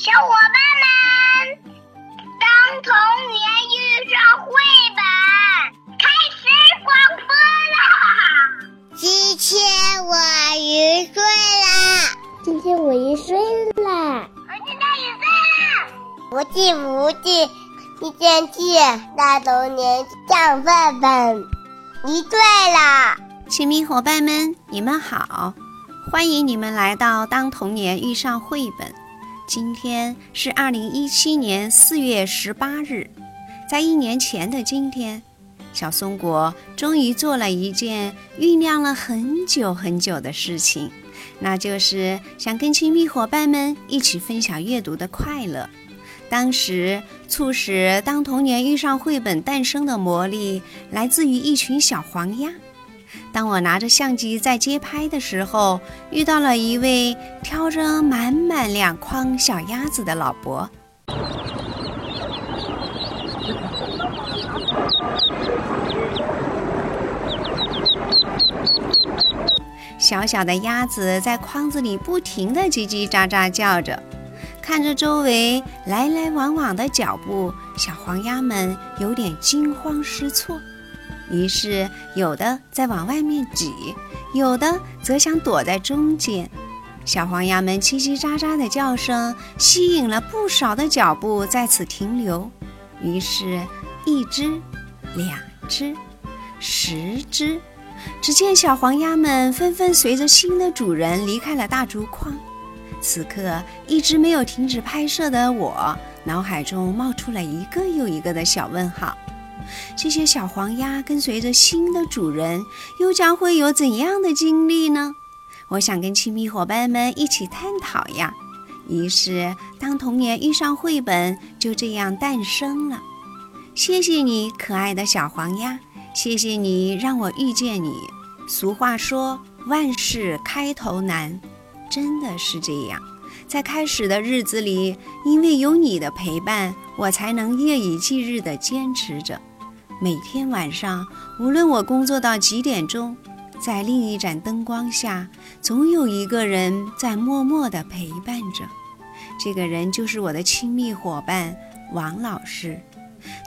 小伙伴们，当童年遇上绘本，开始广播啦！今天我一岁啦！今天我一岁啦！我今天一岁啦！不记不记，一天记，大童年讲绘本，一岁啦！亲密伙伴们，你们好，欢迎你们来到《当童年遇上绘本》。今天是二零一七年四月十八日，在一年前的今天，小松果终于做了一件酝酿了很久很久的事情，那就是想跟亲密伙伴们一起分享阅读的快乐。当时促使《当童年遇上绘本》诞生的魔力，来自于一群小黄鸭。当我拿着相机在街拍的时候，遇到了一位挑着满满两筐小鸭子的老伯。小小的鸭子在筐子里不停地叽叽喳喳叫着，看着周围来来往往的脚步，小黄鸭们有点惊慌失措。于是，有的在往外面挤，有的则想躲在中间。小黄鸭们叽叽喳喳的叫声吸引了不少的脚步在此停留。于是，一只、两只、十只，只见小黄鸭们纷纷随着新的主人离开了大竹筐。此刻，一直没有停止拍摄的我，脑海中冒出了一个又一个的小问号。这些小黄鸭跟随着新的主人，又将会有怎样的经历呢？我想跟亲密伙伴们一起探讨呀。于是，当童年遇上绘本，就这样诞生了。谢谢你，可爱的小黄鸭，谢谢你让我遇见你。俗话说，万事开头难，真的是这样。在开始的日子里，因为有你的陪伴，我才能夜以继日地坚持着。每天晚上，无论我工作到几点钟，在另一盏灯光下，总有一个人在默默地陪伴着。这个人就是我的亲密伙伴王老师。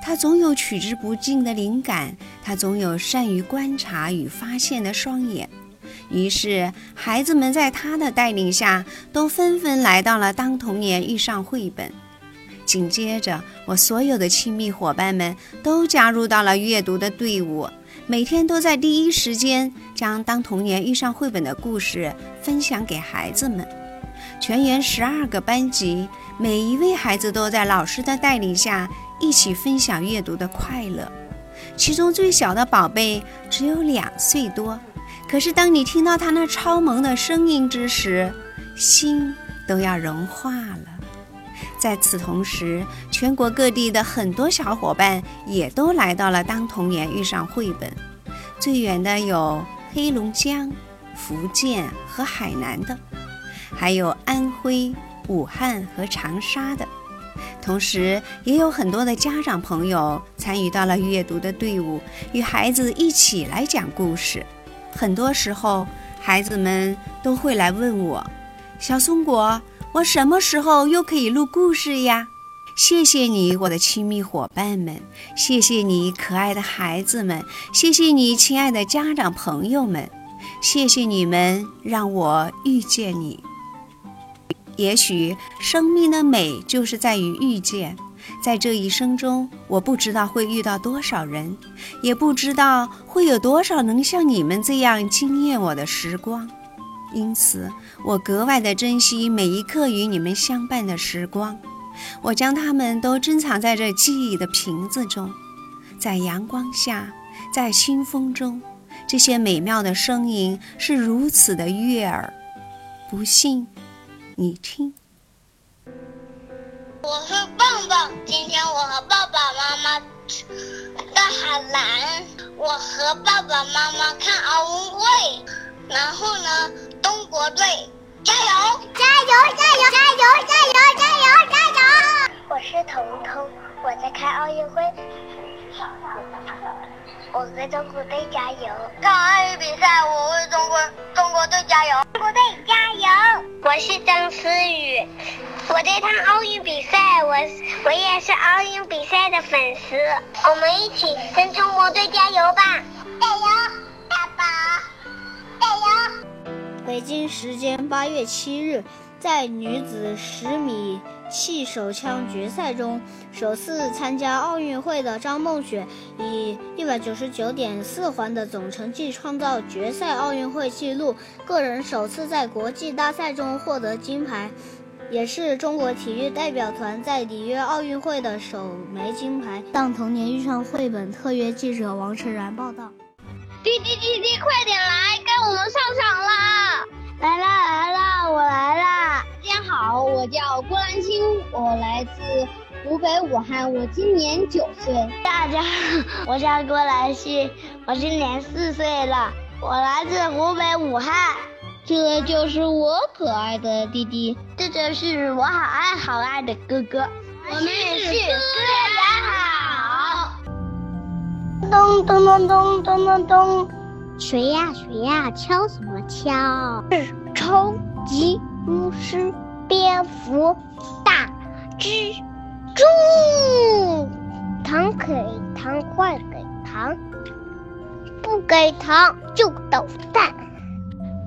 他总有取之不尽的灵感，他总有善于观察与发现的双眼。于是，孩子们在他的带领下，都纷纷来到了《当童年遇上绘本》。紧接着，我所有的亲密伙伴们都加入到了阅读的队伍，每天都在第一时间将《当童年遇上绘本》的故事分享给孩子们。全员十二个班级，每一位孩子都在老师的带领下一起分享阅读的快乐。其中最小的宝贝只有两岁多，可是当你听到他那超萌的声音之时，心都要融化了。在此同时，全国各地的很多小伙伴也都来到了《当童年遇上绘本》。最远的有黑龙江、福建和海南的，还有安徽、武汉和长沙的。同时，也有很多的家长朋友参与到了阅读的队伍，与孩子一起来讲故事。很多时候，孩子们都会来问我：“小松果。”我什么时候又可以录故事呀？谢谢你，我的亲密伙伴们，谢谢你，可爱的孩子们，谢谢你，亲爱的家长朋友们，谢谢你们让我遇见你。也许生命的美就是在于遇见，在这一生中，我不知道会遇到多少人，也不知道会有多少能像你们这样惊艳我的时光。因此，我格外的珍惜每一刻与你们相伴的时光。我将它们都珍藏在这记忆的瓶子中，在阳光下，在清风中，这些美妙的声音是如此的悦耳。不信，你听。我是棒棒，今天我和爸爸妈妈到海南，我和爸爸妈妈看奥运会，然后呢？中国队加油！加油！加油！加油！加油！加油！加油！我是彤彤，我在看奥运会，我和中国队加油！看奥运比赛，我为中国中国队加油！中国队加油！我是张思雨，我在看奥运比赛，我我也是奥运比赛的粉丝。我们一起跟中国队加油吧！加油，北京时间八月七日，在女子十米气手枪决赛中，首次参加奥运会的张梦雪以一百九十九点四环的总成绩创造决赛奥运会纪录，个人首次在国际大赛中获得金牌。也是中国体育代表团在里约奥运会的首枚金牌。当童年遇上绘本特约记者王晨然报道。滴滴滴滴，快点湖北武汉，我今年九岁。大家好，我叫郭兰青，我今年四岁了，我来自湖北武汉。这就是我可爱的弟弟，这就是我好爱好爱的哥哥。我们是哥俩好。咚咚咚咚咚咚咚，谁呀谁呀，敲什么敲？是超级巫师蝙蝠大蜘蛛。糖给糖，坏给糖，不给糖就捣蛋。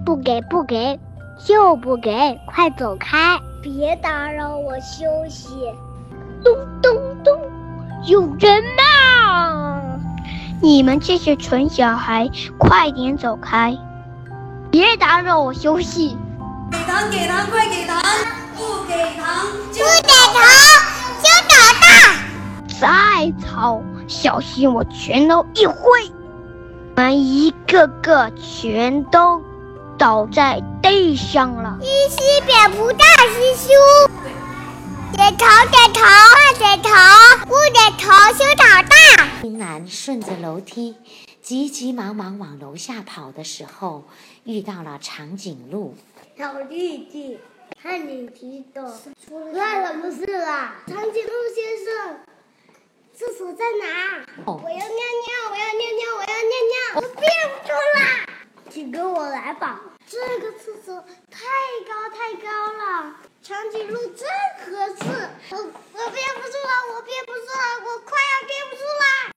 不给不给，就不给！快走开，别打扰我休息！咚咚咚，有人呐！你们这些蠢小孩，快点走开！别打扰我休息！给糖给糖快给糖！不给糖就不给糖就捣蛋！再吵，小心我拳头一挥，你们一个个全都。倒在地上了。一西蝙蝠大师兄，点头点头快点头，不点头就捣蛋。金兰顺着楼梯，急急忙忙往楼下跑的时候，遇到了长颈鹿。小弟弟，看你提的，出了什么事啦？长颈鹿先生，厕所在哪？我要尿尿，我要尿尿，我要尿尿，我憋不住啦！请跟我来吧，这个厕所太高太高了，长颈鹿真合适。我我憋不住了，我憋不住了，我快要憋不住了。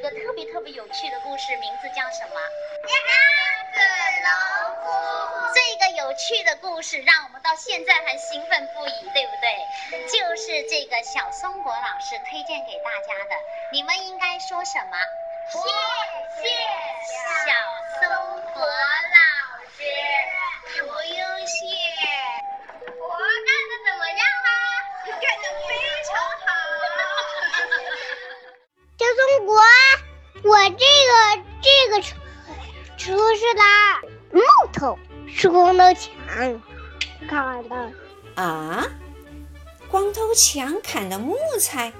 个特别特别有趣的故事，名字叫什么？鸭子农夫。这个有趣的故事让我们到现在还兴奋不已，对不对？就是这个小松果老师推荐给大家的。你们应该说什么？谢谢小松果老师，不用谢。我干的怎么样啦？干的非常好。小松果，我这个这个车车是拉木头，是光头强砍的。啊，光头强砍的木材，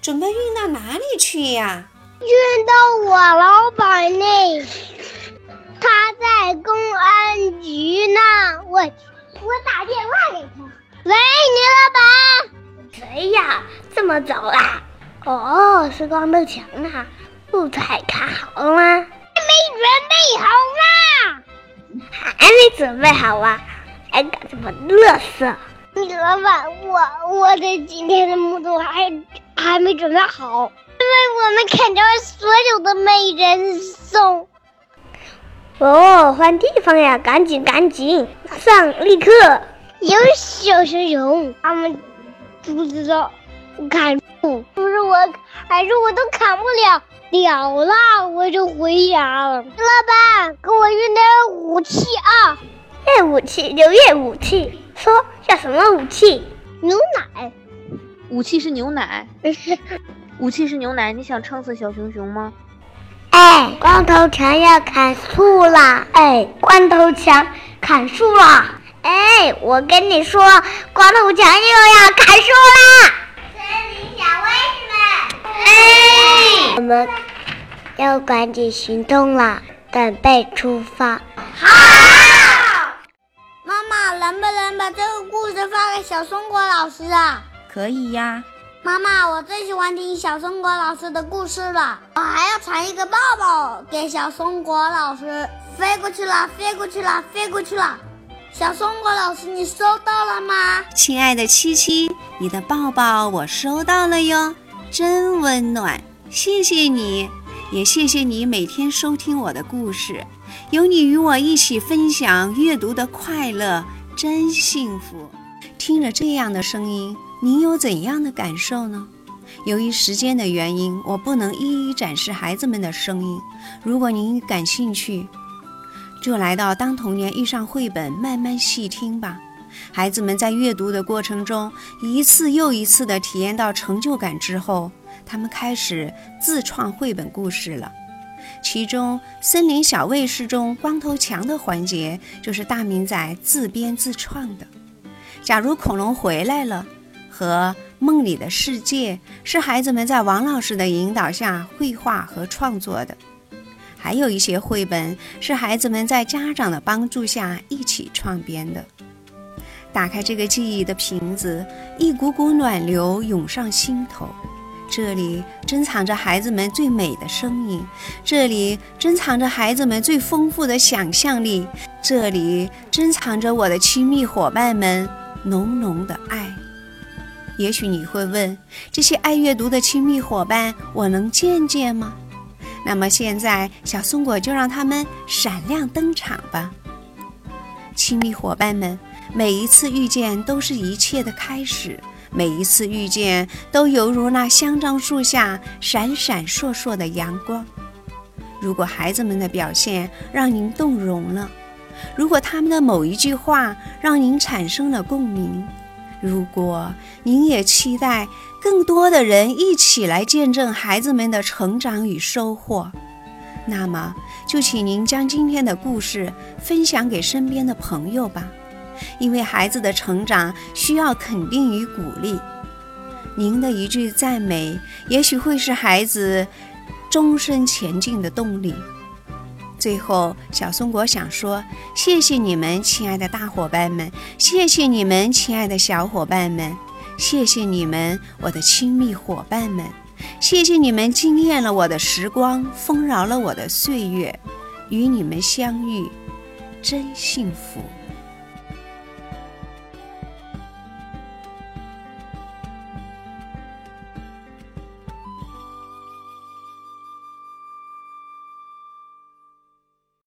准备运到哪里去呀？运到我老板那，他在公安局呢。我我打电话给他。喂，你老板。谁呀？这么早啦？哦，是光头强啊！木材砍好了吗？还没准备好呢，还没准备好啊！还搞这么乐色！你老板，我我的今天的木头还还没准备好，因为我们砍掉所有的美人松。哦，换地方呀！赶紧赶紧上，立刻！有小熊熊，他们不知道砍树，不是我，还是我都砍不了了了，我就回家了。老板，给我运点武器啊！运武器就运武器，说要什么武器？牛奶。武器是牛奶。武器是牛奶，你想撑死小熊熊吗？哎，光头强要砍树啦！哎，光头强砍树啦！哎，我跟你说，光头强又要砍树啦！森林小卫士们，哎，我们要赶紧行动啦！准备出发。好。妈妈，能不能把这个故事发给小松果老师啊？可以呀。妈妈，我最喜欢听小松果老师的故事了。我还要传一个抱抱给小松果老师。飞过去了，飞过去了，飞过去了。小松果老师，你收到了吗？亲爱的七七，你的抱抱我收到了哟，真温暖，谢谢你，也谢谢你每天收听我的故事，有你与我一起分享阅读的快乐，真幸福。听着这样的声音，您有怎样的感受呢？由于时间的原因，我不能一一展示孩子们的声音。如果您感兴趣，就来到《当童年遇上绘本》，慢慢细听吧。孩子们在阅读的过程中，一次又一次地体验到成就感之后，他们开始自创绘本故事了。其中，《森林小卫士》中光头强的环节就是大明仔自编自创的。假如恐龙回来了，和梦里的世界是孩子们在王老师的引导下绘画和创作的。还有一些绘本是孩子们在家长的帮助下一起创编的。打开这个记忆的瓶子，一股股暖流涌上心头。这里珍藏着孩子们最美的声音，这里珍藏着孩子们最丰富的想象力，这里珍藏着我的亲密伙伴们浓浓的爱。也许你会问：这些爱阅读的亲密伙伴，我能见见吗？那么现在，小松果就让他们闪亮登场吧。亲密伙伴们，每一次遇见都是一切的开始，每一次遇见都犹如那香樟树下闪闪烁烁的阳光。如果孩子们的表现让您动容了，如果他们的某一句话让您产生了共鸣，如果您也期待。更多的人一起来见证孩子们的成长与收获，那么就请您将今天的故事分享给身边的朋友吧，因为孩子的成长需要肯定与鼓励。您的一句赞美，也许会是孩子终身前进的动力。最后，小松果想说：谢谢你们，亲爱的大伙伴们！谢谢你们，亲爱的小伙伴们！谢谢你们，我的亲密伙伴们！谢谢你们惊艳了我的时光，丰饶了我的岁月。与你们相遇，真幸福。